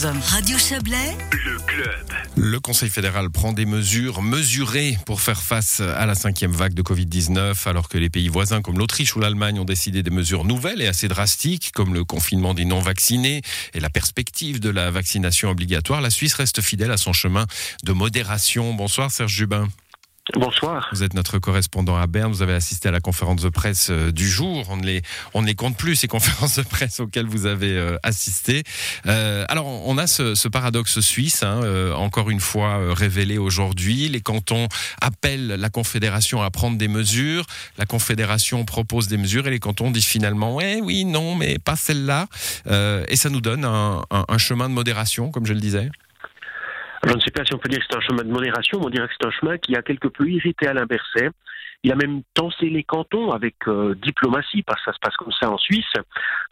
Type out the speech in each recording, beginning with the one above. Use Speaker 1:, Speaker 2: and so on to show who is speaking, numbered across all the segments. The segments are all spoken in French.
Speaker 1: 14. Radio Chablais,
Speaker 2: Le club.
Speaker 3: Le Conseil fédéral prend des mesures mesurées pour faire face à la cinquième vague de Covid-19, alors que les pays voisins comme l'Autriche ou l'Allemagne ont décidé des mesures nouvelles et assez drastiques, comme le confinement des non-vaccinés et la perspective de la vaccination obligatoire. La Suisse reste fidèle à son chemin de modération. Bonsoir Serge Jubin.
Speaker 4: Bonsoir.
Speaker 3: Vous êtes notre correspondant à Berne. Vous avez assisté à la conférence de presse euh, du jour. On ne les, compte plus, ces conférences de presse auxquelles vous avez euh, assisté. Euh, alors, on a ce, paradoxe suisse, hein, encore une fois révélé aujourd'hui. Les cantons appellent la Confédération à prendre des mesures. La Confédération propose des mesures et les cantons disent finalement, ouais, oui, non, mais pas celle-là. Et ça nous donne un chemin de modération, comme je le disais?
Speaker 4: Je ne sais pas si on peut dire que c'est un chemin de modération, mais on dirait que c'est un chemin qui a quelque peu irrité Alain Berset. Il a même tensé les cantons avec euh, diplomatie, parce que ça se passe comme ça en Suisse,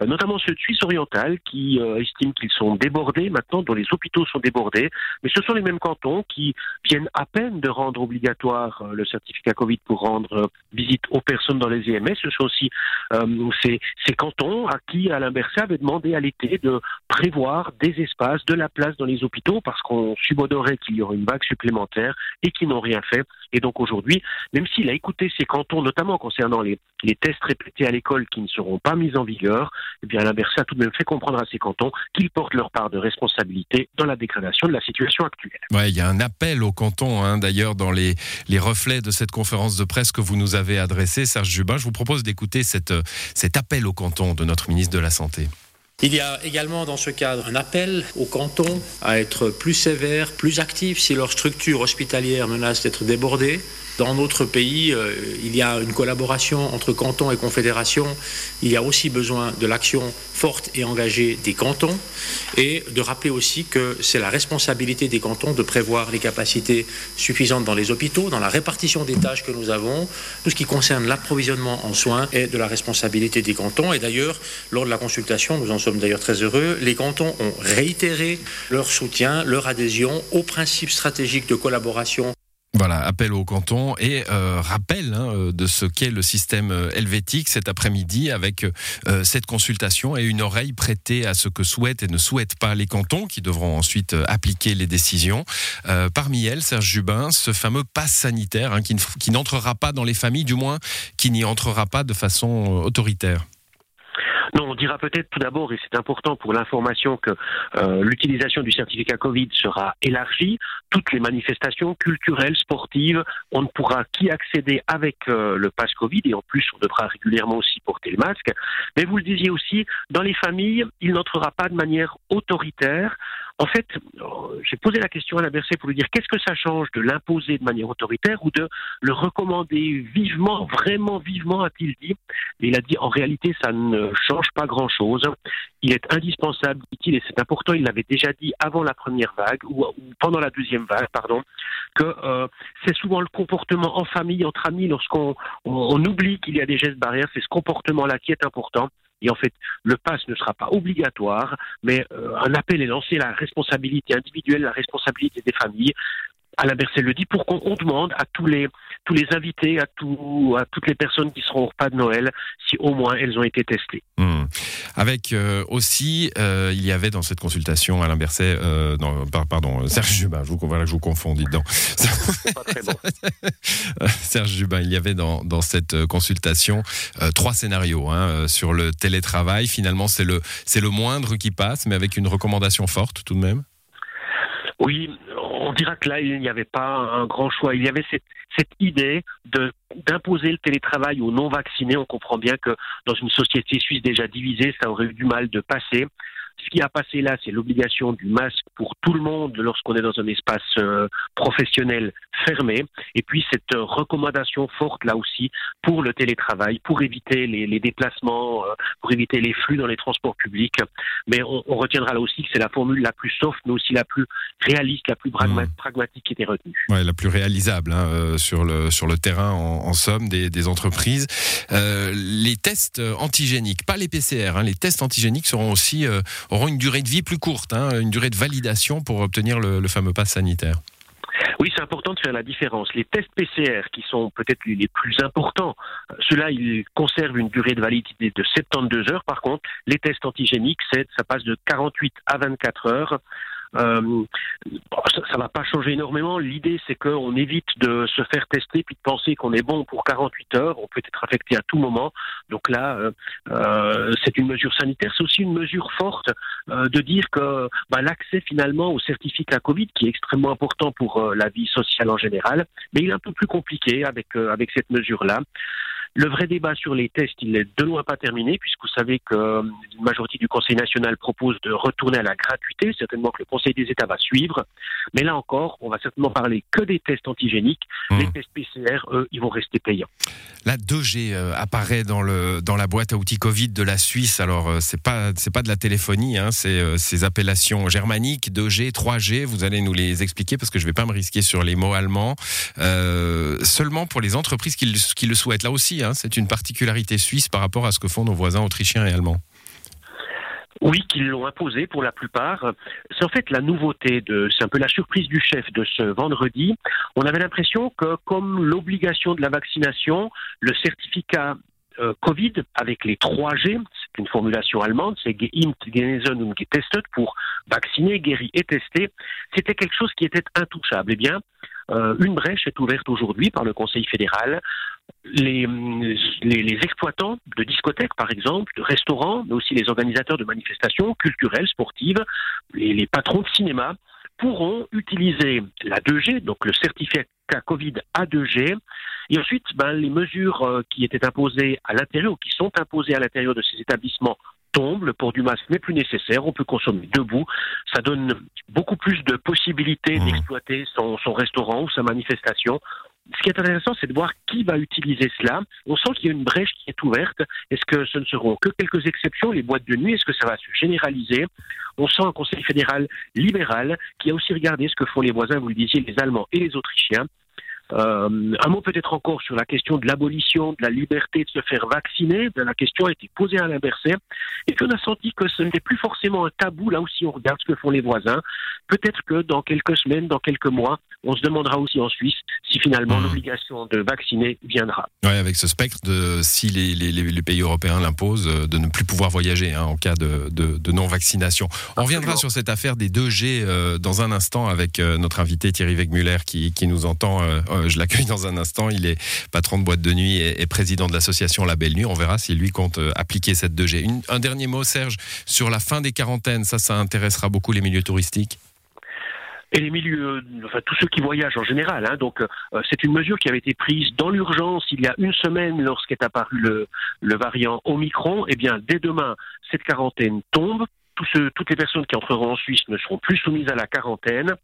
Speaker 4: euh, notamment ceux de Suisse orientale qui euh, estiment qu'ils sont débordés maintenant, dont les hôpitaux sont débordés. Mais ce sont les mêmes cantons qui viennent à peine de rendre obligatoire euh, le certificat Covid pour rendre euh, visite aux personnes dans les IMS. Ce sont aussi euh, ces, ces cantons à qui Alain Berset avait demandé à l'été de prévoir des espaces, de la place dans les hôpitaux, parce qu'on subodorait qu'il y aurait une vague supplémentaire et qui n'ont rien fait. Et donc aujourd'hui, même s'il a écouté ces cantons, notamment concernant les, tests répétés à l'école qui ne seront pas mis en vigueur, eh bien a tout de même fait comprendre à ces cantons qu'ils portent leur part de responsabilité dans la dégradation de la situation actuelle.
Speaker 3: Ouais, il y a un appel au canton, hein, d'ailleurs, dans les, les reflets de cette conférence de presse que vous nous avez adressée, Serge Jubin. Je vous propose d'écouter euh, cet appel au canton de notre ministre de la Santé.
Speaker 5: Il y a également dans ce cadre un appel aux cantons à être plus sévères, plus actifs si leur structure hospitalière menace d'être débordée. Dans notre pays, euh, il y a une collaboration entre cantons et confédérations. Il y a aussi besoin de l'action forte et engagée des cantons et de rappeler aussi que c'est la responsabilité des cantons de prévoir les capacités suffisantes dans les hôpitaux, dans la répartition des tâches que nous avons. Tout ce qui concerne l'approvisionnement en soins est de la responsabilité des cantons. Et d'ailleurs, lors de la consultation, nous en sommes d'ailleurs très heureux, les cantons ont réitéré leur soutien, leur adhésion aux principes stratégiques de collaboration
Speaker 3: Voilà, appel au canton et euh, rappel hein, euh, de ce qu'est le système euh, helvétique cet après-midi avec cette consultation et une oreille prêtée à ce que souhaitent et ne souhaitent pas les cantons qui devront ensuite appliquer les décisions. Parmi elles, Serge Jubin, ce fameux pass sanitaire hein, qui n'entrera pas dans les familles, du moins qui n'y entrera pas de façon autoritaire.
Speaker 4: Non, on dira peut-être tout d'abord, et c'est important pour l'information, que euh, l'utilisation du certificat Covid sera élargie. Toutes les manifestations culturelles, sportives, on ne pourra qu'y accéder avec euh, le pass Covid, et en plus, on devra régulièrement aussi porter le masque. Mais vous le disiez aussi, dans les familles, il n'entrera pas de manière autoritaire. En fait, j'ai posé la question à la pour lui dire qu'est-ce que ça change de l'imposer de manière autoritaire ou de le recommander vivement, vraiment vivement, a-t-il dit. Et il a dit en réalité, ça ne change pas grand-chose. Il est indispensable, dit-il, et c'est important, il l'avait déjà dit avant la première vague, ou, pendant la deuxième vague, pardon, que euh, c'est souvent le comportement en famille, entre amis, lorsqu'on on, on oublie qu'il y a des gestes barrières, c'est ce comportement-là qui est important. Et en fait, le pass ne sera pas obligatoire, mais euh, un appel est lancé, la responsabilité individuelle, la responsabilité des familles. Alain Berset le dit pour qu'on on demande à tous les tous les invités, à, tout, à toutes les personnes qui seront au repas de Noël, si au moins elles ont été testées.
Speaker 3: Hmm. Avec euh, aussi, euh, il y avait dans cette consultation Alain Berset, euh, non, par- pardon, Serge Jubin, je vous, voilà, je vous confonds, dites donc.
Speaker 4: Pas très bon.
Speaker 3: Serge Jubin, il y avait dans, dans cette consultation trois scénarios hein, sur le télétravail. Finalement, c'est le, c'est le moindre qui passe, mais avec une recommandation forte tout de même.
Speaker 4: Oui, on dira que là, il n'y avait pas un grand choix. Il y avait cette, idée d'imposer le télétravail aux non-vaccinés. On comprend bien que dans une société suisse déjà divisée, ça aurait eu du mal de passer. Ce qui a passé là, c'est l'obligation du masque pour tout le monde lorsqu'on est dans un espace euh, professionnel fermé. Et puis cette euh, recommandation forte là aussi pour le télétravail, pour éviter les, les déplacements, euh, pour éviter les flux dans les transports publics. Mais on, on retiendra là aussi que c'est la formule la plus soft, mais aussi la plus réaliste, la plus pragma-
Speaker 3: Mm.
Speaker 4: pragmatique qui était retenue.
Speaker 3: Ouais, la plus réalisable hein, euh, sur le sur le terrain en, en somme des, des entreprises. Les tests antigéniques, pas les PCR, hein, les tests antigéniques seront aussi une durée de vie plus courte, hein, une durée de validation pour obtenir le, le fameux pass sanitaire.
Speaker 4: Oui, c'est important de faire la différence. Les tests PCR, qui sont peut-être les plus importants, euh, ceux-là, ils conservent une durée de validité de 72 heures. Par contre, les tests antigéniques, ça passe de 48 à 24 heures. Euh, ça ne va pas changer énormément. L'idée, c'est qu'on évite de se faire tester puis de penser qu'on est bon pour 48 heures. On peut être affecté à tout moment. Donc là, euh, euh, c'est une mesure sanitaire. C'est aussi une mesure forte de dire que bah, l'accès finalement au certificat Covid, qui est extrêmement important pour la vie sociale en général, mais il est un peu plus compliqué avec avec cette mesure-là. Le vrai débat sur les tests, il n'est de loin pas terminé, puisque vous savez que euh, une majorité du Conseil national propose de retourner à la gratuité. Certainement que le Conseil des États va suivre. Mais là encore, on va certainement parler que des tests antigéniques. Mmh. Les tests PCR, eux, ils vont rester payants.
Speaker 3: La 2G euh, apparaît dans, le, dans la boîte à outils Covid de la Suisse. Alors, euh, c'est pas, c'est pas de la téléphonie, hein, c'est ces appellations germaniques, 2G, 3G. Vous allez nous les expliquer parce que je vais pas me risquer sur les mots allemands. seulement pour les entreprises qui, qui le souhaitent. Là aussi, Hein, c'est une particularité suisse par rapport à ce que font nos voisins autrichiens et allemands.
Speaker 4: Oui, qu'ils l'ont imposé pour la plupart. C'est en fait la nouveauté c'est un peu la surprise du chef de ce vendredi. On avait l'impression que comme l'obligation de la vaccination, le certificat euh, Covid avec les 3G, c'est une formulation allemande, c'est Geimpft, Genesen und Getestet pour vacciner, guérir et tester, c'était quelque chose qui était intouchable. Eh bien, euh, une brèche est ouverte aujourd'hui par le Conseil fédéral. Les, les, exploitants de discothèques, par exemple, de restaurants, mais aussi les organisateurs de manifestations culturelles, sportives, les, les patrons de cinéma, pourront utiliser la 2G, donc le certificat Covid A2G, et ensuite ben, les mesures euh, qui étaient imposées à l'intérieur ou qui sont imposées à l'intérieur de ces établissements tombe, le port du masque n'est plus nécessaire, on peut consommer debout. Ça donne beaucoup plus de possibilités mmh. d'exploiter son, restaurant ou sa manifestation. Ce qui est intéressant, c'est de voir qui va utiliser cela. On sent qu'il y a une brèche qui est ouverte. Est-ce que ce ne seront que quelques exceptions, les boîtes de nuit? Est-ce que ça va se généraliser? On sent un Conseil fédéral libéral qui a aussi regardé ce que font les voisins, vous le disiez, les Allemands et les Autrichiens, euh, un mot peut-être encore sur la question de l'abolition de la liberté de se faire vacciner. La question a été posée à l'inversé. Et on a senti que ce n'était plus forcément un tabou. Là aussi, on regarde ce que font les voisins. Peut-être que dans quelques semaines, dans quelques mois, on se demandera aussi en Suisse si finalement mmh. l'obligation de vacciner viendra.
Speaker 3: Oui, avec ce spectre de si les, les, les pays européens l'imposent, euh, de ne plus pouvoir voyager hein, en cas de, de, de non-vaccination. On reviendra sur cette affaire des 2G euh, dans un instant avec euh, notre invité Thierry Wegmuller qui, qui nous entend euh, je l'accueille dans un instant. Il est patron de boîte de nuit et, président de l'association La Belle Nuit. On verra s'il lui compte appliquer cette 2G. un dernier mot, Serge, sur la fin des quarantaines. Ça, ça intéressera beaucoup les milieux touristiques
Speaker 4: et les milieux, enfin tous ceux qui voyagent en général. Hein. donc euh, c'est une mesure qui avait été prise dans l'urgence il y a une semaine lorsqu'est apparu le, le variant Omicron. Eh bien, dès demain, cette quarantaine tombe. toutes les personnes qui entreront en Suisse ne seront plus soumises à la quarantaine.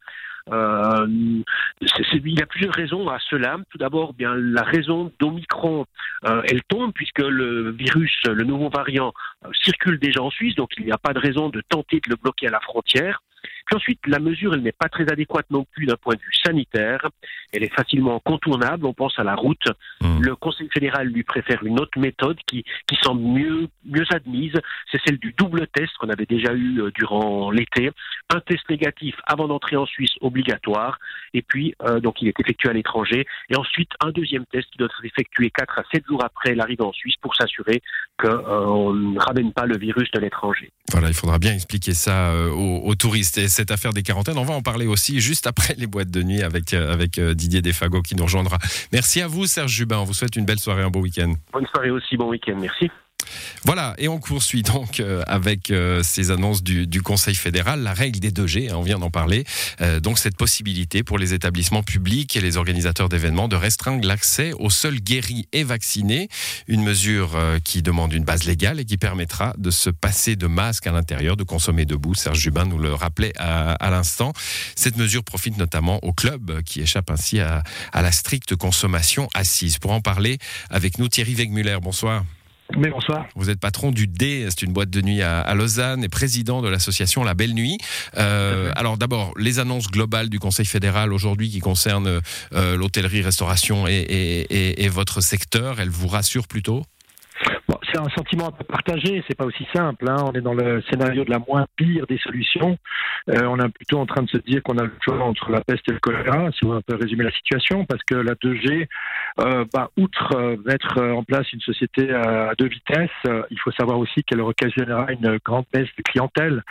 Speaker 4: Euh, il y a plusieurs raisons à cela. Tout d'abord, bien la raison d'Omicron, euh, elle tombe puisque le virus, le nouveau variant, euh, circule déjà en Suisse, donc il n'y a pas de raison de tenter de le bloquer à la frontière. Puis ensuite, la mesure, elle n'est pas très adéquate non plus d'un point de vue sanitaire. Elle est facilement contournable. On pense à la route. Mmh. Le Conseil fédéral lui préfère une autre méthode qui, qui semble mieux, mieux admise. C'est celle du double test qu'on avait déjà eu euh, durant l'été. Un test négatif avant d'entrer en Suisse obligatoire. Et puis, euh, donc, il est effectué à l'étranger. Et ensuite, un deuxième test qui doit être effectué 4 à 7 jours après l'arrivée en Suisse pour s'assurer qu'on euh, ne ramène pas le virus de l'étranger.
Speaker 3: Voilà, il faudra bien expliquer ça aux, aux touristes. Et cette affaire des quarantaines. On va en parler aussi juste après les boîtes de nuit avec, euh, euh, Didier Desfago qui nous rejoindra. Merci à vous, Serge Jubin. On vous souhaite une belle soirée, un beau week-end.
Speaker 4: Bonne soirée aussi, bon week-end. Merci.
Speaker 3: Voilà, et on poursuit donc euh, avec euh, ces annonces du, Conseil fédéral, la règle des 2G, hein, on vient d'en parler, euh, donc cette possibilité pour les établissements publics et les organisateurs d'événements de restreindre l'accès aux seuls guéris et vaccinés, une mesure qui demande une base légale et qui permettra de se passer de masque à l'intérieur, de consommer debout. Serge Jubin nous le rappelait à, l'instant. Cette mesure profite notamment aux clubs qui échappent ainsi à, à la stricte consommation assise. Pour en parler avec nous, Thierry Wegmuller, bonsoir.
Speaker 1: Mais bonsoir.
Speaker 3: Vous êtes patron du D, c'est une boîte de nuit à, Lausanne, et président de l'association La Belle Nuit. Euh, alors d'abord, les annonces globales du Conseil fédéral aujourd'hui qui concernent euh, l'hôtellerie, restauration et, et, et, votre secteur, elles vous rassurent plutôt?
Speaker 1: C'est un sentiment un peu partagé. C'est pas aussi simple. Hein. On est dans le scénario de la moins pire des solutions. Euh, on est plutôt en train de se dire qu'on a le choix entre la peste et le choléra, si on veut un peu résumer la situation, parce que la 2G, euh, bah, outre euh, mettre en place une société à deux vitesses, il faut savoir aussi qu'elle occasionnera une grande baisse de clientèle.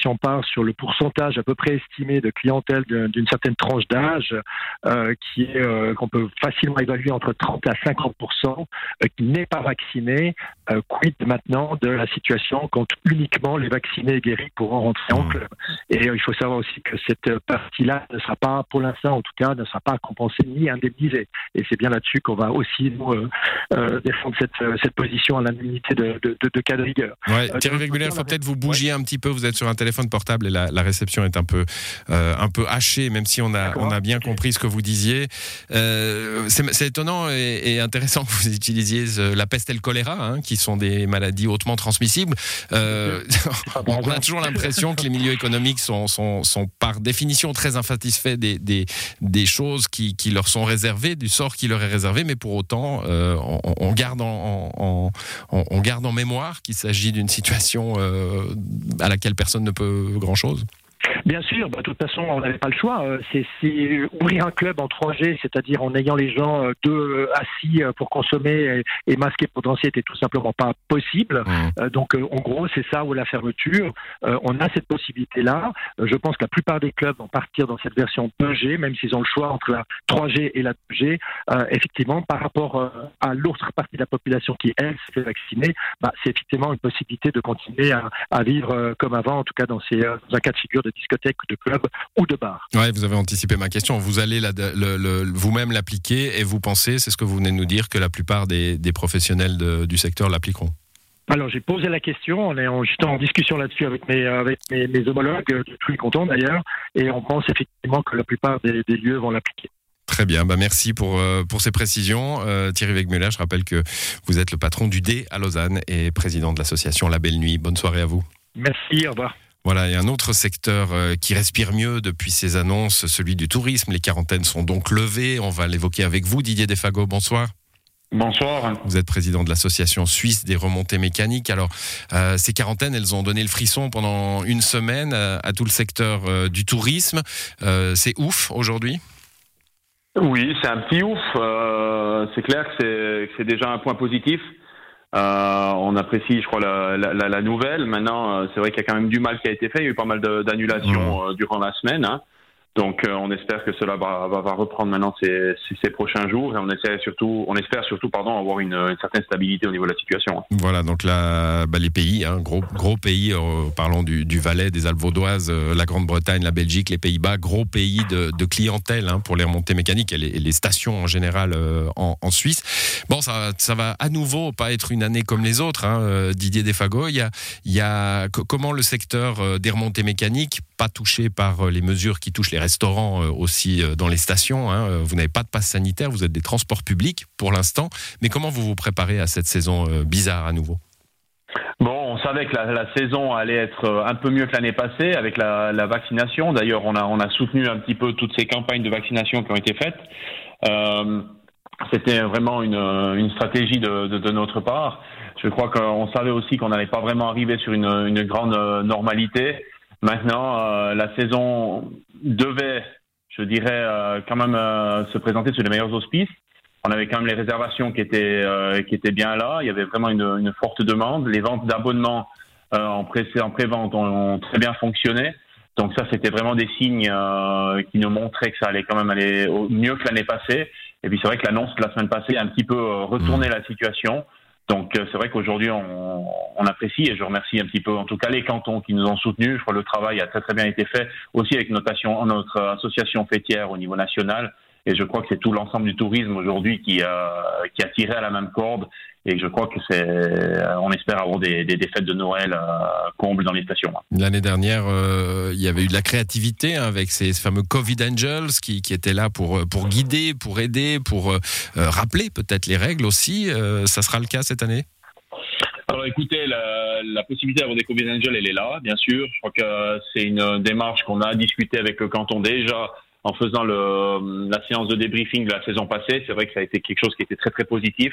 Speaker 1: si on part sur le pourcentage à peu près estimé de clientèle d'une certaine tranche d'âge, qui qu'on peut facilement évaluer entre 30 à 50 qui n'est pas vacciné, quid maintenant de la situation quand uniquement les vaccinés et guéris pourront rentrer en mmh. club? Et il faut savoir aussi que cette partie-là ne sera pas, pour l'instant en tout cas, ne sera pas compensée ni indemnisée. Et c'est bien là-dessus qu'on va aussi nous euh, euh, défendre cette, cette position à l'indemnité de, de, de, cas de rigueur.
Speaker 3: Ouais, euh, Thierry il faut peut-être vous bougiez un petit peu. Vous êtes sur un téléphone portable et la, la réception est un peu, un peu hachée, même si on a, on a bien compris ce que vous disiez. c'est étonnant et, intéressant que vous utilisiez la peste et le choléra, hein, qui sont des maladies hautement transmissibles. on a toujours l'impression que les milieux économiques sont, sont, sont par définition très insatisfaits des, des, des choses qui, qui, leur sont réservées, du sort qui leur est réservé, mais pour autant, euh, on, garde en, en, on, garde en mémoire qu'il s'agit d'une situation euh, à laquelle personne ne peut grand-chose.
Speaker 1: Bien sûr, bah, de toute façon, on n'avait pas le choix. Euh, c'est ouvrir un club en 3G, c'est-à-dire en ayant les gens euh, deux euh, assis pour consommer et, masquer potentiel, était tout simplement pas possible. Mmh. Donc, en gros, c'est ça ou la fermeture. On a cette possibilité-là. Je pense que la plupart des clubs vont partir dans cette version 2G, même s'ils ont le choix entre la 3G et la 2G. Effectivement, par rapport à l'autre partie de la population qui, elle, s'est fait vacciner, bah, c'est effectivement une possibilité de continuer à, vivre comme avant, en tout cas dans, ces, dans un cas de figure de discothèque, de club ou de bar.
Speaker 3: Ouais, vous avez anticipé ma question. Vous allez vous-même l'appliquer et vous pensez, c'est ce que vous venez de nous dire, que la plupart des, professionnels du secteur l'appliqueront
Speaker 1: alors j'ai posé la question, on est en, juste en discussion là-dessus avec mes avec mes, homologues de tous les cantons d'ailleurs, et on pense effectivement que la plupart des, lieux vont l'appliquer.
Speaker 3: Très bien, bah merci pour, euh, pour ces précisions. Euh, Thierry Wegmuller, je rappelle que vous êtes le patron du D à Lausanne et président de l'association La Belle Nuit. Bonne soirée à vous.
Speaker 1: Merci, au revoir.
Speaker 3: Voilà, et un autre secteur euh, qui respire mieux depuis ces annonces, celui du tourisme. Les quarantaines sont donc levées. On va l'évoquer avec vous, Didier Defago. Bonsoir.
Speaker 2: Bonsoir.
Speaker 3: Vous êtes président de l'association suisse des remontées mécaniques. Alors, euh, ces quarantaines, elles ont donné le frisson pendant une semaine euh, à, tout le secteur du tourisme. c'est ouf aujourd'hui?
Speaker 2: Oui, c'est un petit ouf. c'est clair que c'est déjà un point positif. Euh, on apprécie, je crois, la, la, la nouvelle. Maintenant, euh, c'est vrai qu'il y a quand même du mal qui a été fait. Il y a eu pas mal d'annulations euh, durant la semaine. Hein. Donc, euh, on espère que cela va, reprendre maintenant ces, prochains jours et on essaie surtout, on espère surtout, pardon, avoir une, certaine stabilité au niveau de la situation.
Speaker 3: Voilà, donc là, bah, les pays, hein, gros, pays, euh, parlons du, Valais, des Alpes vaudoises, euh, la Grande-Bretagne, la Belgique, les Pays-Bas, gros pays de, clientèle hein, pour les remontées mécaniques et les, stations en général en, en, Suisse. Bon, ça, va à nouveau pas être une année comme les autres. Hein, Didier Desfago, y a comment le secteur des remontées mécaniques, pas touché par les mesures qui touchent les restaurants euh, aussi euh, dans les stations. Hein. Euh, vous n'avez pas de passe sanitaire, vous êtes des transports publics pour l'instant. Mais comment vous vous préparez à cette saison bizarre à nouveau?
Speaker 2: Bon, on savait que la, saison allait être un peu mieux que l'année passée avec la, vaccination. D'ailleurs, on a, soutenu un petit peu toutes ces campagnes de vaccination qui ont été faites. C'était vraiment une, stratégie de, notre part. Je crois qu'on savait aussi qu'on n'allait pas vraiment arriver sur une grande normalité. Maintenant, euh, la saison devait, je dirais, euh, quand même euh, se présenter sur les meilleurs auspices. On avait quand même les réservations qui étaient qui étaient bien là. Il y avait vraiment une, une forte demande. Les ventes d'abonnements en pré en prévente ont, ont, très bien fonctionné. Donc ça, c'était vraiment des signes qui nous montraient que ça allait quand même aller mieux que l'année passée. Et puis c'est vrai que l'annonce de la semaine passée a un petit peu retourné mmh. la situation. Donc euh, c'est vrai qu'aujourd'hui on, apprécie et je remercie un petit peu en tout cas les cantons qui nous ont soutenus. Je crois que le travail a très très bien été fait aussi avec notre, notre association fêtière au niveau national et je crois que c'est tout l'ensemble du tourisme aujourd'hui qui, qui a tiré à la même corde. Et je crois que c'est, on espère avoir des, des, des fêtes de Noël euh, combles dans les stations.
Speaker 3: L'année dernière, euh, il y avait eu de la créativité hein, avec ces fameux Covid Angels qui, qui étaient là pour, pour guider, pour aider, pour euh, rappeler peut-être les règles aussi. ça sera le cas cette année?
Speaker 2: Alors écoutez, la, la possibilité d'avoir des Covid Angels, elle est là, bien sûr. Je crois que c'est une démarche qu'on a discutée avec le canton déjà en faisant le, la séance de débriefing de la saison passée. C'est vrai que ça a été quelque chose qui était très très positif,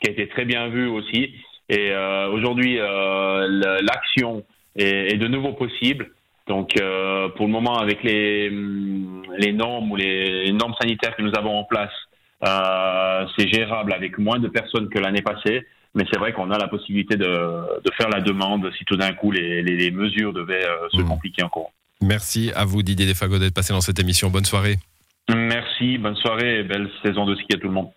Speaker 2: qui a été très bien vu aussi. Et aujourd'hui, l'action est, de nouveau possible. Donc, pour le moment, avec les, les normes ou les normes sanitaires que nous avons en place, c'est gérable avec moins de personnes que l'année passée. Mais c'est vrai qu'on a la possibilité de, de, faire la demande si tout d'un coup les, les, mesures devaient euh, se mmh. compliquer encore.
Speaker 3: Merci à vous Didier Desfago d'être passé dans cette émission. Bonne soirée.
Speaker 2: Merci, bonne soirée et belle saison de ski à tout le monde.